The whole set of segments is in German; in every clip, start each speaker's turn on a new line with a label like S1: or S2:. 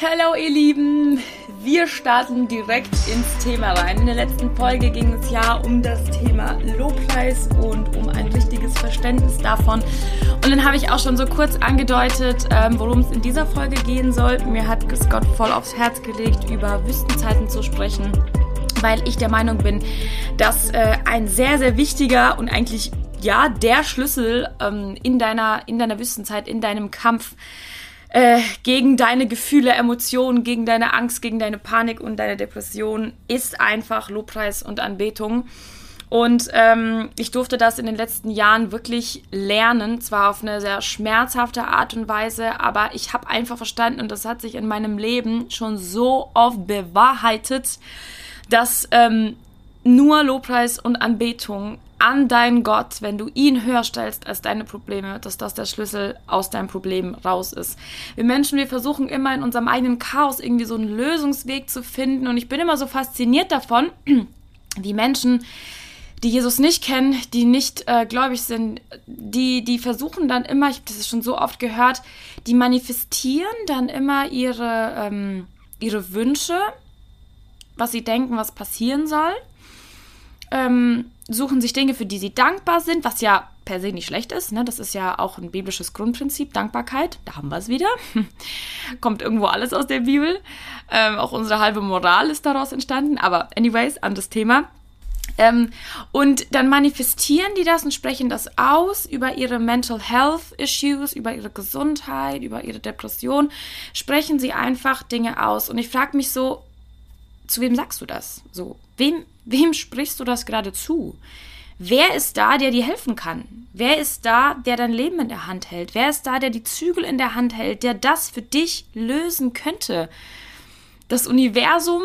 S1: Hallo ihr Lieben, wir starten direkt ins Thema rein. In der letzten Folge ging es ja um das Thema Lobpreis und um ein richtiges Verständnis davon. Und dann habe ich auch schon so kurz angedeutet, ähm, worum es in dieser Folge gehen soll. Mir hat es Gott voll aufs Herz gelegt, über Wüstenzeiten zu sprechen, weil ich der Meinung bin, dass äh, ein sehr, sehr wichtiger und eigentlich ja der Schlüssel ähm, in deiner in deiner Wüstenzeit, in deinem Kampf äh, gegen deine Gefühle, Emotionen, gegen deine Angst, gegen deine Panik und deine Depression ist einfach Lobpreis und Anbetung. Und ähm, ich durfte das in den letzten Jahren wirklich lernen, zwar auf eine sehr schmerzhafte Art und Weise, aber ich habe einfach verstanden und das hat sich in meinem Leben schon so oft bewahrheitet, dass ähm, nur Lobpreis und Anbetung an deinen Gott, wenn du ihn höher stellst als deine Probleme, dass das der Schlüssel aus deinem Problem raus ist. Wir Menschen, wir versuchen immer in unserem eigenen Chaos irgendwie so einen Lösungsweg zu finden und ich bin immer so fasziniert davon, wie Menschen, die Jesus nicht kennen, die nicht äh, gläubig sind, die, die versuchen dann immer, ich habe das schon so oft gehört, die manifestieren dann immer ihre, ähm, ihre Wünsche, was sie denken, was passieren soll ähm, suchen sich Dinge, für die sie dankbar sind, was ja per se nicht schlecht ist. Ne? Das ist ja auch ein biblisches Grundprinzip, Dankbarkeit. Da haben wir es wieder. Kommt irgendwo alles aus der Bibel. Ähm, auch unsere halbe Moral ist daraus entstanden. Aber anyways, anderes Thema. Ähm, und dann manifestieren die das und sprechen das aus über ihre Mental Health Issues, über ihre Gesundheit, über ihre Depression. Sprechen sie einfach Dinge aus. Und ich frage mich so, zu wem sagst du das? So, wem, wem sprichst du das gerade zu? Wer ist da, der dir helfen kann? Wer ist da, der dein Leben in der Hand hält? Wer ist da, der die Zügel in der Hand hält, der das für dich lösen könnte? Das Universum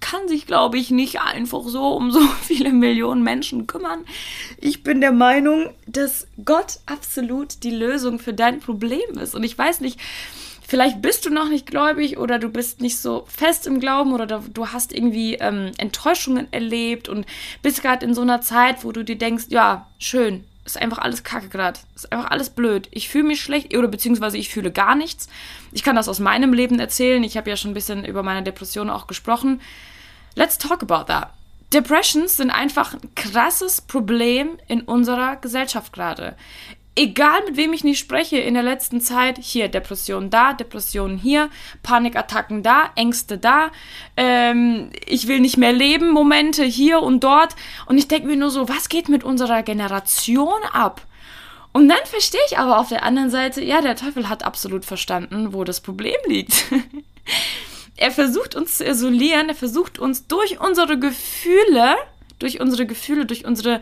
S1: kann sich, glaube ich, nicht einfach so um so viele Millionen Menschen kümmern. Ich bin der Meinung, dass Gott absolut die Lösung für dein Problem ist. Und ich weiß nicht, vielleicht bist du noch nicht gläubig oder du bist nicht so fest im Glauben oder du hast irgendwie ähm, Enttäuschungen erlebt und bist gerade in so einer Zeit, wo du dir denkst, ja, schön, ist einfach alles kacke gerade, ist einfach alles blöd. Ich fühle mich schlecht oder beziehungsweise ich fühle gar nichts. Ich kann das aus meinem Leben erzählen. Ich habe ja schon ein bisschen über meine Depression auch gesprochen. Let's talk about that. Depressions sind einfach ein krasses Problem in unserer Gesellschaft gerade egal mit wem ich nicht spreche in der letzten Zeit, hier Depressionen da, Depressionen hier, Panikattacken da, Ängste da, ähm, ich will nicht mehr leben, Momente hier und dort. Und ich denke mir nur so, was geht mit unserer Generation ab? Und dann verstehe ich aber auf der anderen Seite, ja, der Teufel hat absolut verstanden, wo das Problem liegt. er versucht uns zu isolieren, er versucht uns durch unsere Gefühle, durch unsere Gefühle, durch unsere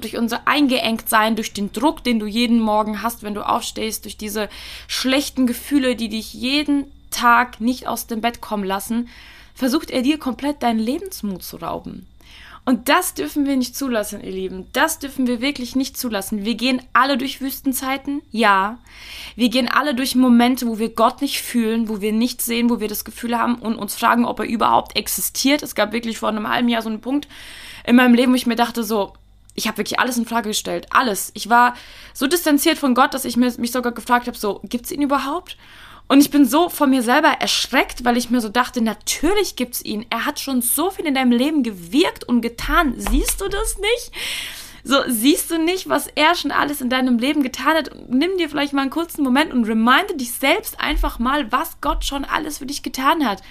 S1: durch unser Eingeengtsein, durch den Druck, den du jeden Morgen hast, wenn du aufstehst, durch diese schlechten Gefühle, die dich jeden Tag nicht aus dem Bett kommen lassen, versucht er dir komplett deinen Lebensmut zu rauben. Und das dürfen wir nicht zulassen, ihr Lieben. Das dürfen wir wirklich nicht zulassen. Wir gehen alle durch Wüstenzeiten, ja. Wir gehen alle durch Momente, wo wir Gott nicht fühlen, wo wir nichts sehen, wo wir das Gefühl haben und uns fragen, ob er überhaupt existiert. Es gab wirklich vor einem halben Jahr so einen Punkt in meinem Leben, wo ich mir dachte, so, ich habe wirklich alles in Frage gestellt. Alles. Ich war so distanziert von Gott, dass ich mir, mich sogar gefragt habe, so, es ihn überhaupt? Und ich bin so von mir selber erschreckt, weil ich mir so dachte, natürlich gibt es ihn. Er hat schon so viel in deinem Leben gewirkt und getan. Siehst du das nicht? So, siehst du nicht, was er schon alles in deinem Leben getan hat? Nimm dir vielleicht mal einen kurzen Moment und reminde dich selbst einfach mal, was Gott schon alles für dich getan hat.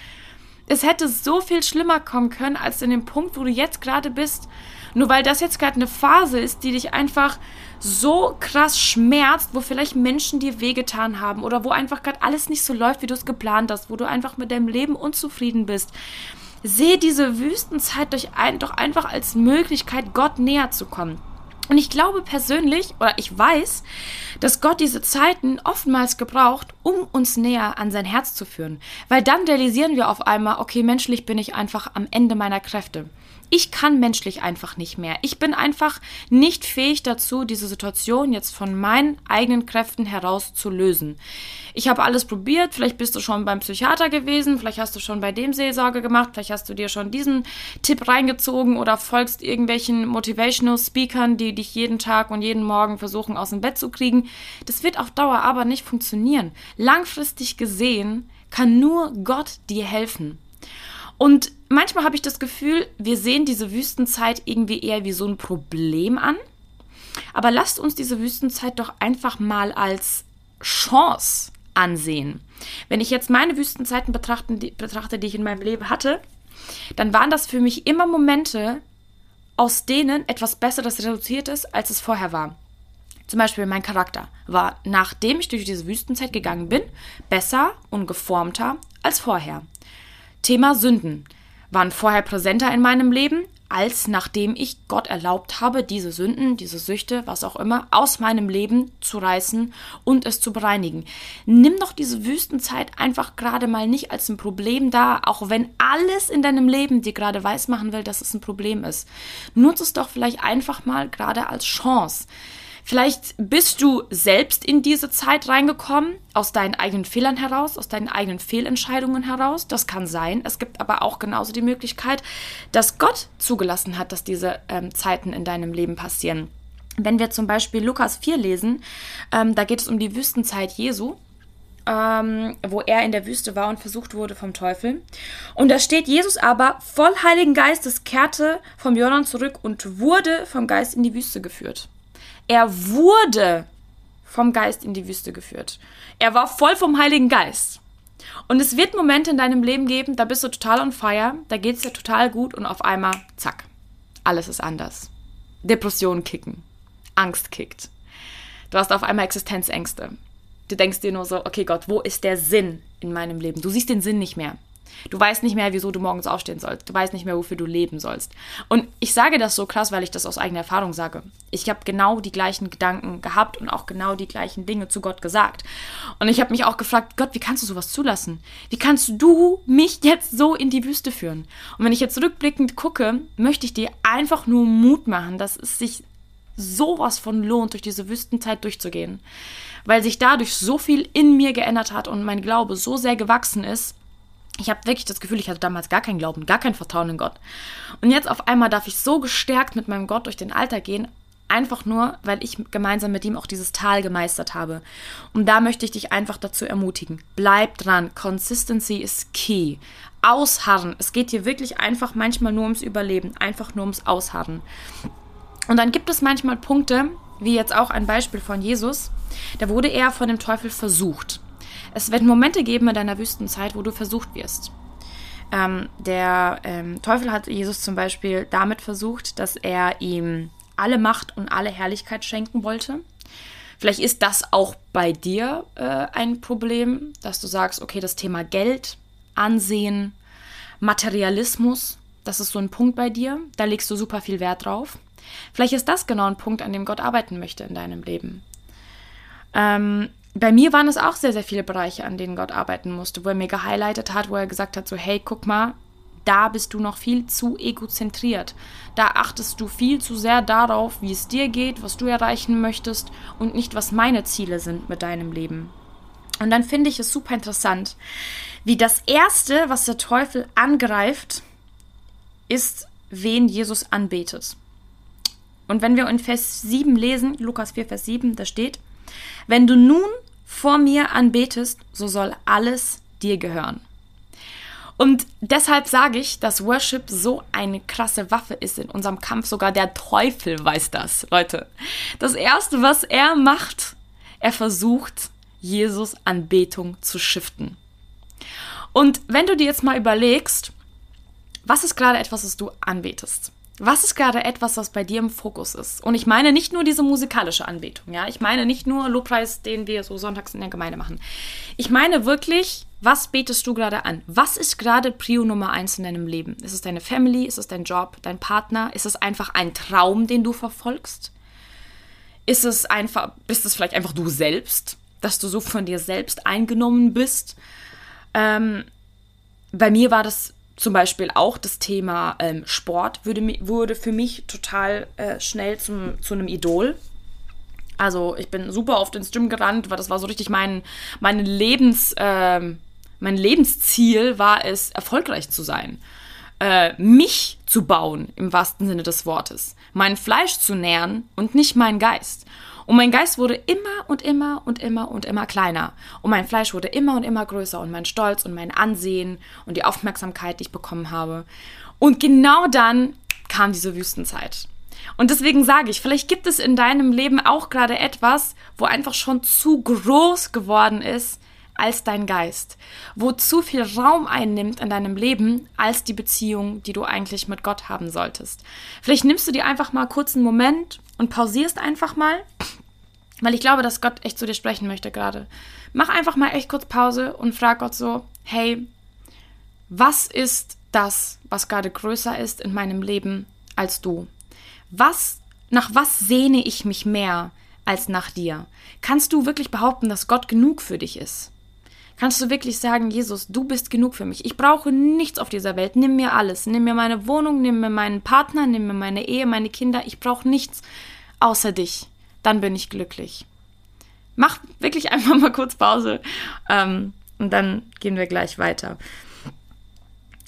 S1: Es hätte so viel schlimmer kommen können, als in dem Punkt, wo du jetzt gerade bist. Nur weil das jetzt gerade eine Phase ist, die dich einfach so krass schmerzt, wo vielleicht Menschen dir wehgetan haben oder wo einfach gerade alles nicht so läuft, wie du es geplant hast, wo du einfach mit deinem Leben unzufrieden bist. Sehe diese Wüstenzeit doch, ein, doch einfach als Möglichkeit, Gott näher zu kommen. Und ich glaube persönlich, oder ich weiß, dass Gott diese Zeiten oftmals gebraucht, um uns näher an sein Herz zu führen. Weil dann realisieren wir auf einmal, okay, menschlich bin ich einfach am Ende meiner Kräfte ich kann menschlich einfach nicht mehr. Ich bin einfach nicht fähig dazu, diese Situation jetzt von meinen eigenen Kräften heraus zu lösen. Ich habe alles probiert, vielleicht bist du schon beim Psychiater gewesen, vielleicht hast du schon bei dem Seelsorge gemacht, vielleicht hast du dir schon diesen Tipp reingezogen oder folgst irgendwelchen Motivational Speakern, die dich jeden Tag und jeden Morgen versuchen aus dem Bett zu kriegen. Das wird auf Dauer aber nicht funktionieren. Langfristig gesehen kann nur Gott dir helfen. Und manchmal habe ich das Gefühl, wir sehen diese Wüstenzeit irgendwie eher wie so ein Problem an. Aber lasst uns diese Wüstenzeit doch einfach mal als Chance ansehen. Wenn ich jetzt meine Wüstenzeiten betrachte, die, betrachte, die ich in meinem Leben hatte, dann waren das für mich immer Momente, aus denen etwas Besseres reduziert ist, als es vorher war. Zum Beispiel mein Charakter war, nachdem ich durch diese Wüstenzeit gegangen bin, besser und geformter als vorher. Thema Sünden waren vorher präsenter in meinem Leben, als nachdem ich Gott erlaubt habe, diese Sünden, diese Süchte, was auch immer, aus meinem Leben zu reißen und es zu bereinigen. Nimm doch diese Wüstenzeit einfach gerade mal nicht als ein Problem da, auch wenn alles in deinem Leben dir gerade weismachen will, dass es ein Problem ist. Nutze es doch vielleicht einfach mal gerade als Chance. Vielleicht bist du selbst in diese Zeit reingekommen, aus deinen eigenen Fehlern heraus, aus deinen eigenen Fehlentscheidungen heraus. Das kann sein. Es gibt aber auch genauso die Möglichkeit, dass Gott zugelassen hat, dass diese ähm, Zeiten in deinem Leben passieren. Wenn wir zum Beispiel Lukas 4 lesen, ähm, da geht es um die Wüstenzeit Jesu. Ähm, wo er in der Wüste war und versucht wurde vom Teufel. Und da steht, Jesus aber voll Heiligen Geistes kehrte vom Jordan zurück und wurde vom Geist in die Wüste geführt. Er wurde vom Geist in die Wüste geführt. Er war voll vom Heiligen Geist. Und es wird Momente in deinem Leben geben, da bist du total on fire, da geht es dir total gut und auf einmal, zack, alles ist anders. Depressionen kicken, Angst kickt. Du hast auf einmal Existenzängste. Du denkst dir nur so, okay Gott, wo ist der Sinn in meinem Leben? Du siehst den Sinn nicht mehr. Du weißt nicht mehr, wieso du morgens aufstehen sollst. Du weißt nicht mehr, wofür du leben sollst. Und ich sage das so krass, weil ich das aus eigener Erfahrung sage. Ich habe genau die gleichen Gedanken gehabt und auch genau die gleichen Dinge zu Gott gesagt. Und ich habe mich auch gefragt, Gott, wie kannst du sowas zulassen? Wie kannst du mich jetzt so in die Wüste führen? Und wenn ich jetzt rückblickend gucke, möchte ich dir einfach nur Mut machen, dass es sich sowas von lohnt, durch diese Wüstenzeit durchzugehen. Weil sich dadurch so viel in mir geändert hat und mein Glaube so sehr gewachsen ist, ich habe wirklich das Gefühl, ich hatte damals gar keinen Glauben, gar kein Vertrauen in Gott. Und jetzt auf einmal darf ich so gestärkt mit meinem Gott durch den Alltag gehen, einfach nur, weil ich gemeinsam mit ihm auch dieses Tal gemeistert habe. Und da möchte ich dich einfach dazu ermutigen. Bleib dran. Consistency ist key. Ausharren. Es geht hier wirklich einfach manchmal nur ums Überleben, einfach nur ums Ausharren. Und dann gibt es manchmal Punkte, wie jetzt auch ein Beispiel von Jesus, da wurde er von dem Teufel versucht. Es wird Momente geben in deiner Wüstenzeit, wo du versucht wirst. Ähm, der ähm, Teufel hat Jesus zum Beispiel damit versucht, dass er ihm alle Macht und alle Herrlichkeit schenken wollte. Vielleicht ist das auch bei dir äh, ein Problem, dass du sagst, okay, das Thema Geld, Ansehen, Materialismus, das ist so ein Punkt bei dir, da legst du super viel Wert drauf. Vielleicht ist das genau ein Punkt, an dem Gott arbeiten möchte in deinem Leben. Ähm, bei mir waren es auch sehr, sehr viele Bereiche, an denen Gott arbeiten musste, wo er mir gehighlightet hat, wo er gesagt hat, so hey, guck mal, da bist du noch viel zu egozentriert. Da achtest du viel zu sehr darauf, wie es dir geht, was du erreichen möchtest und nicht, was meine Ziele sind mit deinem Leben. Und dann finde ich es super interessant, wie das Erste, was der Teufel angreift, ist, wen Jesus anbetet. Und wenn wir in Vers 7 lesen, Lukas 4, Vers 7, da steht, wenn du nun vor mir anbetest, so soll alles dir gehören. Und deshalb sage ich, dass Worship so eine krasse Waffe ist in unserem Kampf. Sogar der Teufel weiß das, Leute. Das Erste, was er macht, er versucht, Jesus Anbetung zu shiften. Und wenn du dir jetzt mal überlegst, was ist gerade etwas, was du anbetest? Was ist gerade etwas, was bei dir im Fokus ist? Und ich meine nicht nur diese musikalische Anbetung, ja. Ich meine nicht nur Lobpreis, den wir so sonntags in der Gemeinde machen. Ich meine wirklich, was betest du gerade an? Was ist gerade Prio Nummer eins in deinem Leben? Ist es deine Family? Ist es dein Job? Dein Partner? Ist es einfach ein Traum, den du verfolgst? Ist es einfach, bist es vielleicht einfach du selbst? Dass du so von dir selbst eingenommen bist? Ähm, bei mir war das zum Beispiel auch das Thema ähm, Sport würde, wurde für mich total äh, schnell zum, zu einem Idol. Also ich bin super oft ins Gym gerannt, weil das war so richtig mein, mein, Lebens, äh, mein Lebensziel war es, erfolgreich zu sein. Äh, mich zu bauen, im wahrsten Sinne des Wortes. Mein Fleisch zu nähren und nicht meinen Geist. Und mein Geist wurde immer und immer und immer und immer kleiner. Und mein Fleisch wurde immer und immer größer und mein Stolz und mein Ansehen und die Aufmerksamkeit, die ich bekommen habe. Und genau dann kam diese Wüstenzeit. Und deswegen sage ich, vielleicht gibt es in deinem Leben auch gerade etwas, wo einfach schon zu groß geworden ist als dein Geist, wo zu viel Raum einnimmt in deinem Leben als die Beziehung, die du eigentlich mit Gott haben solltest. Vielleicht nimmst du dir einfach mal kurz einen Moment und pausierst einfach mal, weil ich glaube, dass Gott echt zu dir sprechen möchte gerade. Mach einfach mal echt kurz Pause und frag Gott so, hey, was ist das, was gerade größer ist in meinem Leben als du? Was, nach was sehne ich mich mehr als nach dir? Kannst du wirklich behaupten, dass Gott genug für dich ist? Kannst du wirklich sagen, Jesus, du bist genug für mich. Ich brauche nichts auf dieser Welt. Nimm mir alles. Nimm mir meine Wohnung, nimm mir meinen Partner, nimm mir meine Ehe, meine Kinder. Ich brauche nichts außer dich. Dann bin ich glücklich. Mach wirklich einfach mal kurz Pause ähm, und dann gehen wir gleich weiter.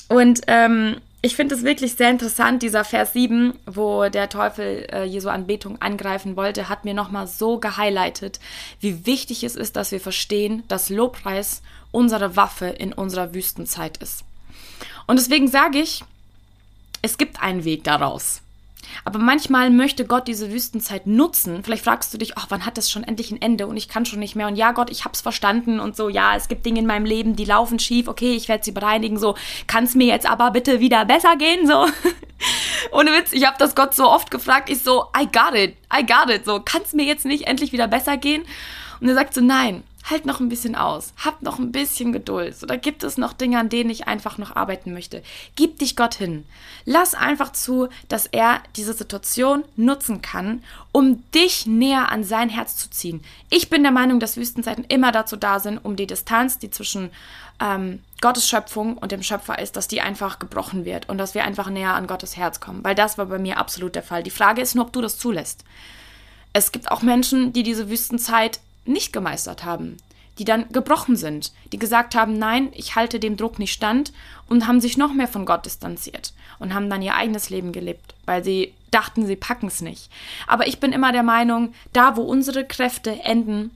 S1: Und ähm, ich finde es wirklich sehr interessant, dieser Vers 7, wo der Teufel äh, Jesu Anbetung angreifen wollte, hat mir nochmal so gehighlightet, wie wichtig es ist, dass wir verstehen, dass Lobpreis unsere Waffe in unserer Wüstenzeit ist. Und deswegen sage ich, es gibt einen Weg daraus. Aber manchmal möchte Gott diese Wüstenzeit nutzen. Vielleicht fragst du dich, ach, wann hat das schon endlich ein Ende und ich kann schon nicht mehr. Und ja, Gott, ich hab's verstanden und so, ja, es gibt Dinge in meinem Leben, die laufen schief. Okay, ich werde sie bereinigen. So, kann's mir jetzt aber bitte wieder besser gehen? So. Ohne Witz, ich habe das Gott so oft gefragt. Ich so, I got it, I got it. So, kann's mir jetzt nicht endlich wieder besser gehen? Und er sagt so, nein, halt noch ein bisschen aus, hab noch ein bisschen Geduld. Oder gibt es noch Dinge, an denen ich einfach noch arbeiten möchte? Gib dich Gott hin. Lass einfach zu, dass er diese Situation nutzen kann, um dich näher an sein Herz zu ziehen. Ich bin der Meinung, dass Wüstenzeiten immer dazu da sind, um die Distanz, die zwischen ähm, Gottes Schöpfung und dem Schöpfer ist, dass die einfach gebrochen wird und dass wir einfach näher an Gottes Herz kommen. Weil das war bei mir absolut der Fall. Die Frage ist nur, ob du das zulässt. Es gibt auch Menschen, die diese Wüstenzeit nicht gemeistert haben, die dann gebrochen sind, die gesagt haben, nein, ich halte dem Druck nicht stand und haben sich noch mehr von Gott distanziert und haben dann ihr eigenes Leben gelebt, weil sie dachten, sie packen es nicht. Aber ich bin immer der Meinung, da wo unsere Kräfte enden,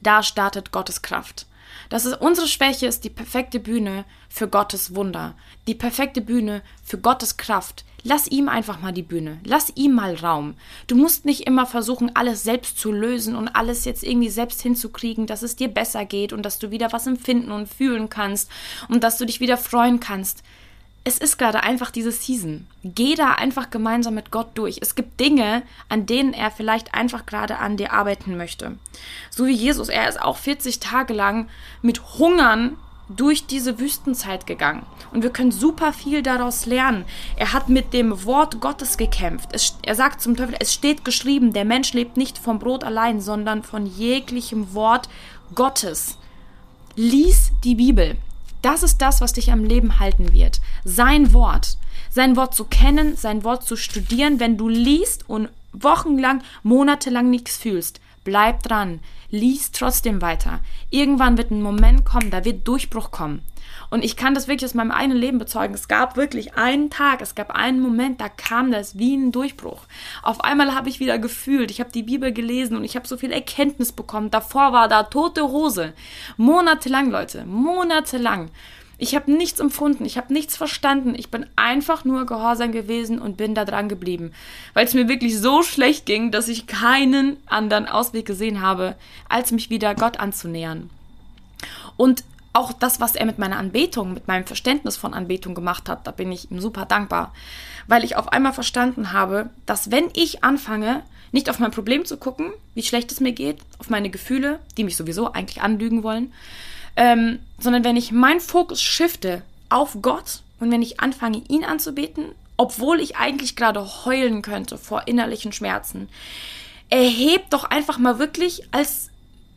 S1: da startet Gottes Kraft. Das ist unsere Schwäche ist die perfekte Bühne für Gottes Wunder, die perfekte Bühne für Gottes Kraft. Lass ihm einfach mal die Bühne, lass ihm mal Raum. Du musst nicht immer versuchen, alles selbst zu lösen und alles jetzt irgendwie selbst hinzukriegen, dass es dir besser geht und dass du wieder was empfinden und fühlen kannst und dass du dich wieder freuen kannst es ist gerade einfach diese Season. Geh da einfach gemeinsam mit Gott durch. Es gibt Dinge, an denen er vielleicht einfach gerade an dir arbeiten möchte. So wie Jesus, er ist auch 40 Tage lang mit Hungern durch diese Wüstenzeit gegangen. Und wir können super viel daraus lernen. Er hat mit dem Wort Gottes gekämpft. Es, er sagt zum Teufel, es steht geschrieben, der Mensch lebt nicht vom Brot allein, sondern von jeglichem Wort Gottes. Lies die Bibel. Das ist das, was dich am Leben halten wird. Sein Wort. Sein Wort zu kennen, sein Wort zu studieren. Wenn du liest und wochenlang, monatelang nichts fühlst, bleib dran. Lies trotzdem weiter. Irgendwann wird ein Moment kommen, da wird Durchbruch kommen. Und ich kann das wirklich aus meinem eigenen Leben bezeugen. Es gab wirklich einen Tag, es gab einen Moment, da kam das wie ein Durchbruch. Auf einmal habe ich wieder gefühlt, ich habe die Bibel gelesen und ich habe so viel Erkenntnis bekommen. Davor war da tote Hose. Monatelang, Leute, monatelang. Ich habe nichts empfunden, ich habe nichts verstanden. Ich bin einfach nur gehorsam gewesen und bin da dran geblieben, weil es mir wirklich so schlecht ging, dass ich keinen anderen Ausweg gesehen habe, als mich wieder Gott anzunähern. Und auch das, was er mit meiner Anbetung, mit meinem Verständnis von Anbetung gemacht hat, da bin ich ihm super dankbar, weil ich auf einmal verstanden habe, dass wenn ich anfange, nicht auf mein Problem zu gucken, wie schlecht es mir geht, auf meine Gefühle, die mich sowieso eigentlich anlügen wollen, ähm, sondern wenn ich meinen Fokus shifte auf Gott und wenn ich anfange, ihn anzubeten, obwohl ich eigentlich gerade heulen könnte vor innerlichen Schmerzen, erhebt doch einfach mal wirklich als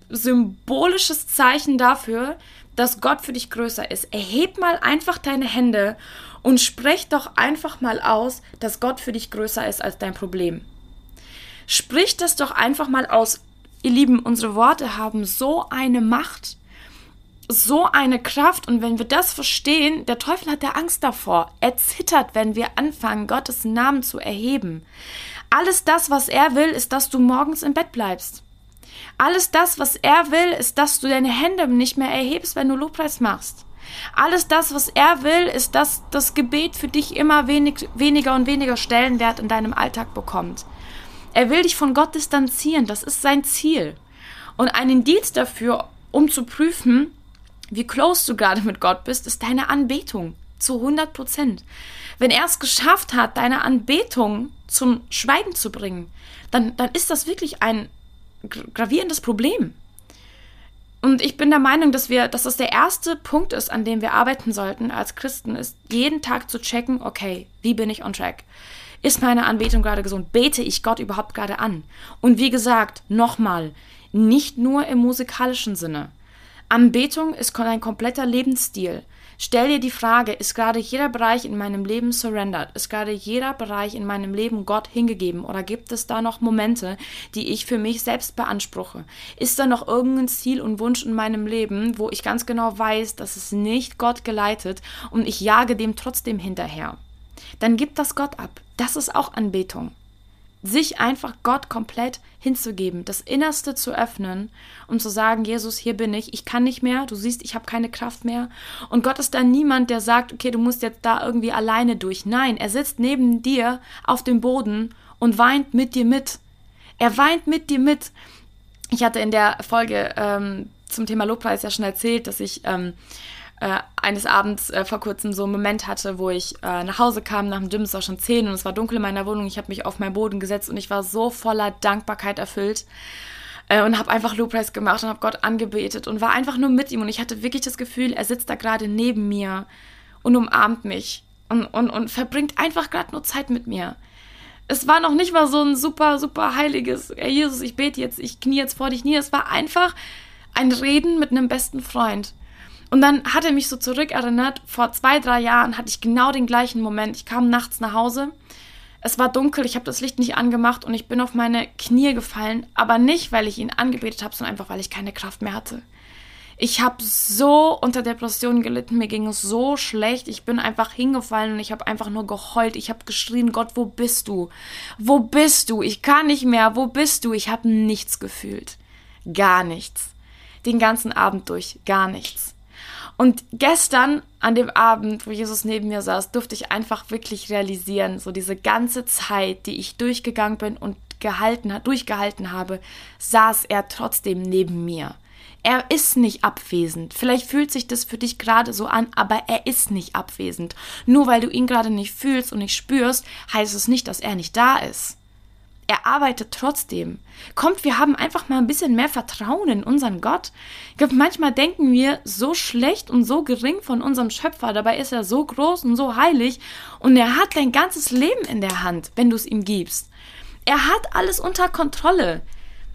S1: symbolisches Zeichen dafür, dass Gott für dich größer ist. Erheb mal einfach deine Hände und sprech doch einfach mal aus, dass Gott für dich größer ist als dein Problem. Sprich das doch einfach mal aus. Ihr Lieben, unsere Worte haben so eine Macht, so eine Kraft und wenn wir das verstehen, der Teufel hat ja Angst davor. Er zittert, wenn wir anfangen, Gottes Namen zu erheben. Alles das, was er will, ist, dass du morgens im Bett bleibst. Alles das, was er will, ist, dass du deine Hände nicht mehr erhebst, wenn du Lobpreis machst. Alles das, was er will, ist, dass das Gebet für dich immer wenig, weniger und weniger Stellenwert in deinem Alltag bekommt. Er will dich von Gott distanzieren, das ist sein Ziel. Und ein Indiz dafür, um zu prüfen, wie close du gerade mit Gott bist, ist deine Anbetung zu 100 Prozent. Wenn er es geschafft hat, deine Anbetung zum Schweigen zu bringen, dann, dann ist das wirklich ein gravierendes Problem. Und ich bin der Meinung, dass wir, dass das der erste Punkt ist, an dem wir arbeiten sollten als Christen, ist jeden Tag zu checken, okay, wie bin ich on track? Ist meine Anbetung gerade gesund? Bete ich Gott überhaupt gerade an? Und wie gesagt, nochmal, nicht nur im musikalischen Sinne. Anbetung ist ein kompletter Lebensstil. Stell dir die Frage, ist gerade jeder Bereich in meinem Leben surrendered? Ist gerade jeder Bereich in meinem Leben Gott hingegeben? Oder gibt es da noch Momente, die ich für mich selbst beanspruche? Ist da noch irgendein Ziel und Wunsch in meinem Leben, wo ich ganz genau weiß, dass es nicht Gott geleitet und ich jage dem trotzdem hinterher? Dann gib das Gott ab. Das ist auch Anbetung sich einfach Gott komplett hinzugeben, das Innerste zu öffnen und zu sagen, Jesus, hier bin ich, ich kann nicht mehr, du siehst, ich habe keine Kraft mehr. Und Gott ist dann niemand, der sagt, okay, du musst jetzt da irgendwie alleine durch. Nein, er sitzt neben dir auf dem Boden und weint mit dir mit. Er weint mit dir mit. Ich hatte in der Folge ähm, zum Thema Lobpreis ja schon erzählt, dass ich ähm, äh, eines Abends äh, vor kurzem so einen Moment hatte, wo ich äh, nach Hause kam nach dem Gym, es war schon zehn und es war dunkel in meiner Wohnung. Ich habe mich auf meinen Boden gesetzt und ich war so voller Dankbarkeit erfüllt äh, und habe einfach Lobpreis gemacht und habe Gott angebetet und war einfach nur mit ihm und ich hatte wirklich das Gefühl, er sitzt da gerade neben mir und umarmt mich und, und, und verbringt einfach gerade nur Zeit mit mir. Es war noch nicht mal so ein super, super heiliges, Jesus, ich bete jetzt, ich knie jetzt vor dich nie. Es war einfach ein Reden mit einem besten Freund. Und dann hat er mich so zurückerinnert, vor zwei, drei Jahren hatte ich genau den gleichen Moment. Ich kam nachts nach Hause, es war dunkel, ich habe das Licht nicht angemacht und ich bin auf meine Knie gefallen, aber nicht, weil ich ihn angebetet habe, sondern einfach, weil ich keine Kraft mehr hatte. Ich habe so unter Depressionen gelitten, mir ging es so schlecht, ich bin einfach hingefallen und ich habe einfach nur geheult, ich habe geschrien, Gott, wo bist du? Wo bist du? Ich kann nicht mehr, wo bist du? Ich habe nichts gefühlt. Gar nichts. Den ganzen Abend durch, gar nichts. Und gestern an dem Abend, wo Jesus neben mir saß, durfte ich einfach wirklich realisieren, so diese ganze Zeit, die ich durchgegangen bin und gehalten, durchgehalten habe, saß er trotzdem neben mir. Er ist nicht abwesend. Vielleicht fühlt sich das für dich gerade so an, aber er ist nicht abwesend. Nur weil du ihn gerade nicht fühlst und nicht spürst, heißt es nicht, dass er nicht da ist er arbeitet trotzdem. Kommt, wir haben einfach mal ein bisschen mehr Vertrauen in unseren Gott. Ich glaube, manchmal denken wir so schlecht und so gering von unserem Schöpfer. Dabei ist er so groß und so heilig und er hat dein ganzes Leben in der Hand, wenn du es ihm gibst. Er hat alles unter Kontrolle.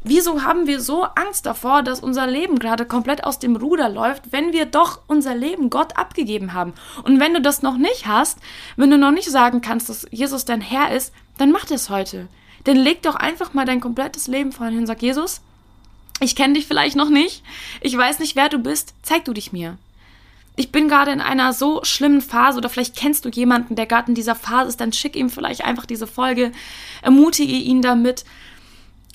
S1: Wieso haben wir so Angst davor, dass unser Leben gerade komplett aus dem Ruder läuft, wenn wir doch unser Leben Gott abgegeben haben? Und wenn du das noch nicht hast, wenn du noch nicht sagen kannst, dass Jesus dein Herr ist, dann mach das heute dann leg doch einfach mal dein komplettes Leben vor und sag, Jesus, ich kenne dich vielleicht noch nicht, ich weiß nicht, wer du bist, zeig du dich mir. Ich bin gerade in einer so schlimmen Phase oder vielleicht kennst du jemanden, der gerade in dieser Phase ist, dann schick ihm vielleicht einfach diese Folge, ermutige ihn damit.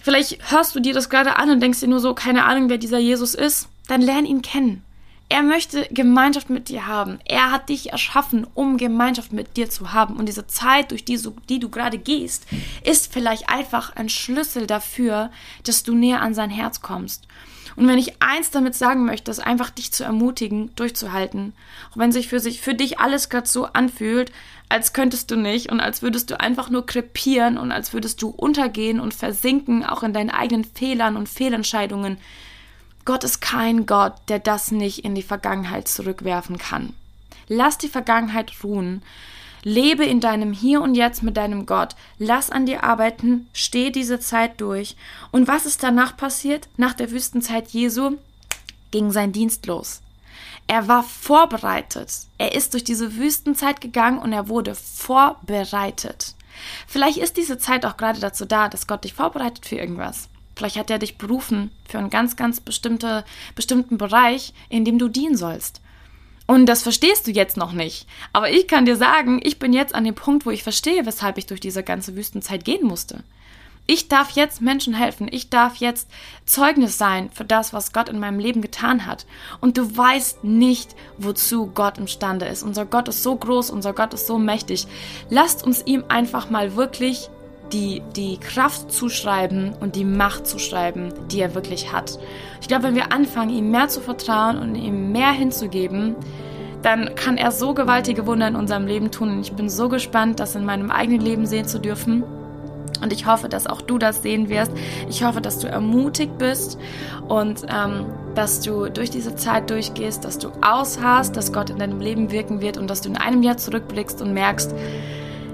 S1: Vielleicht hörst du dir das gerade an und denkst dir nur so, keine Ahnung, wer dieser Jesus ist, dann lern ihn kennen. Er möchte Gemeinschaft mit dir haben. Er hat dich erschaffen, um Gemeinschaft mit dir zu haben. Und diese Zeit, durch die, die du gerade gehst, ist vielleicht einfach ein Schlüssel dafür, dass du näher an sein Herz kommst. Und wenn ich eins damit sagen möchte, ist einfach dich zu ermutigen, durchzuhalten. Auch wenn sich für, sich für dich alles gerade so anfühlt, als könntest du nicht und als würdest du einfach nur krepieren und als würdest du untergehen und versinken, auch in deinen eigenen Fehlern und Fehlentscheidungen. Gott ist kein Gott, der das nicht in die Vergangenheit zurückwerfen kann. Lass die Vergangenheit ruhen. Lebe in deinem Hier und Jetzt mit deinem Gott. Lass an dir arbeiten. Steh diese Zeit durch. Und was ist danach passiert? Nach der Wüstenzeit Jesu ging sein Dienst los. Er war vorbereitet. Er ist durch diese Wüstenzeit gegangen und er wurde vorbereitet. Vielleicht ist diese Zeit auch gerade dazu da, dass Gott dich vorbereitet für irgendwas. Vielleicht hat er dich berufen für einen ganz, ganz bestimmte, bestimmten Bereich, in dem du dienen sollst. Und das verstehst du jetzt noch nicht. Aber ich kann dir sagen, ich bin jetzt an dem Punkt, wo ich verstehe, weshalb ich durch diese ganze Wüstenzeit gehen musste. Ich darf jetzt Menschen helfen. Ich darf jetzt Zeugnis sein für das, was Gott in meinem Leben getan hat. Und du weißt nicht, wozu Gott imstande ist. Unser Gott ist so groß, unser Gott ist so mächtig. Lasst uns ihm einfach mal wirklich die, die Kraft zuschreiben und die Macht zuschreiben, die er wirklich hat. Ich glaube, wenn wir anfangen, ihm mehr zu vertrauen und ihm mehr hinzugeben, dann kann er so gewaltige Wunder in unserem Leben tun. Und ich bin so gespannt, das in meinem eigenen Leben sehen zu dürfen. Und ich hoffe, dass auch du das sehen wirst. Ich hoffe, dass du ermutigt bist und ähm, dass du durch diese Zeit durchgehst, dass du ausharrst, dass Gott in deinem Leben wirken wird und dass du in einem Jahr zurückblickst und merkst,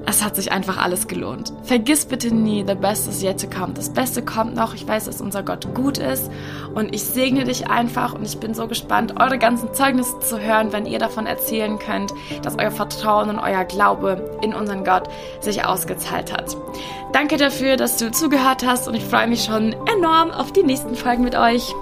S1: es hat sich einfach alles gelohnt. Vergiss bitte nie, the best is yet to come. Das Beste kommt noch. Ich weiß, dass unser Gott gut ist und ich segne dich einfach und ich bin so gespannt, eure ganzen Zeugnisse zu hören, wenn ihr davon erzählen könnt, dass euer Vertrauen und euer Glaube in unseren Gott sich ausgezahlt hat. Danke dafür, dass du zugehört hast und ich freue mich schon enorm auf die nächsten Folgen mit euch.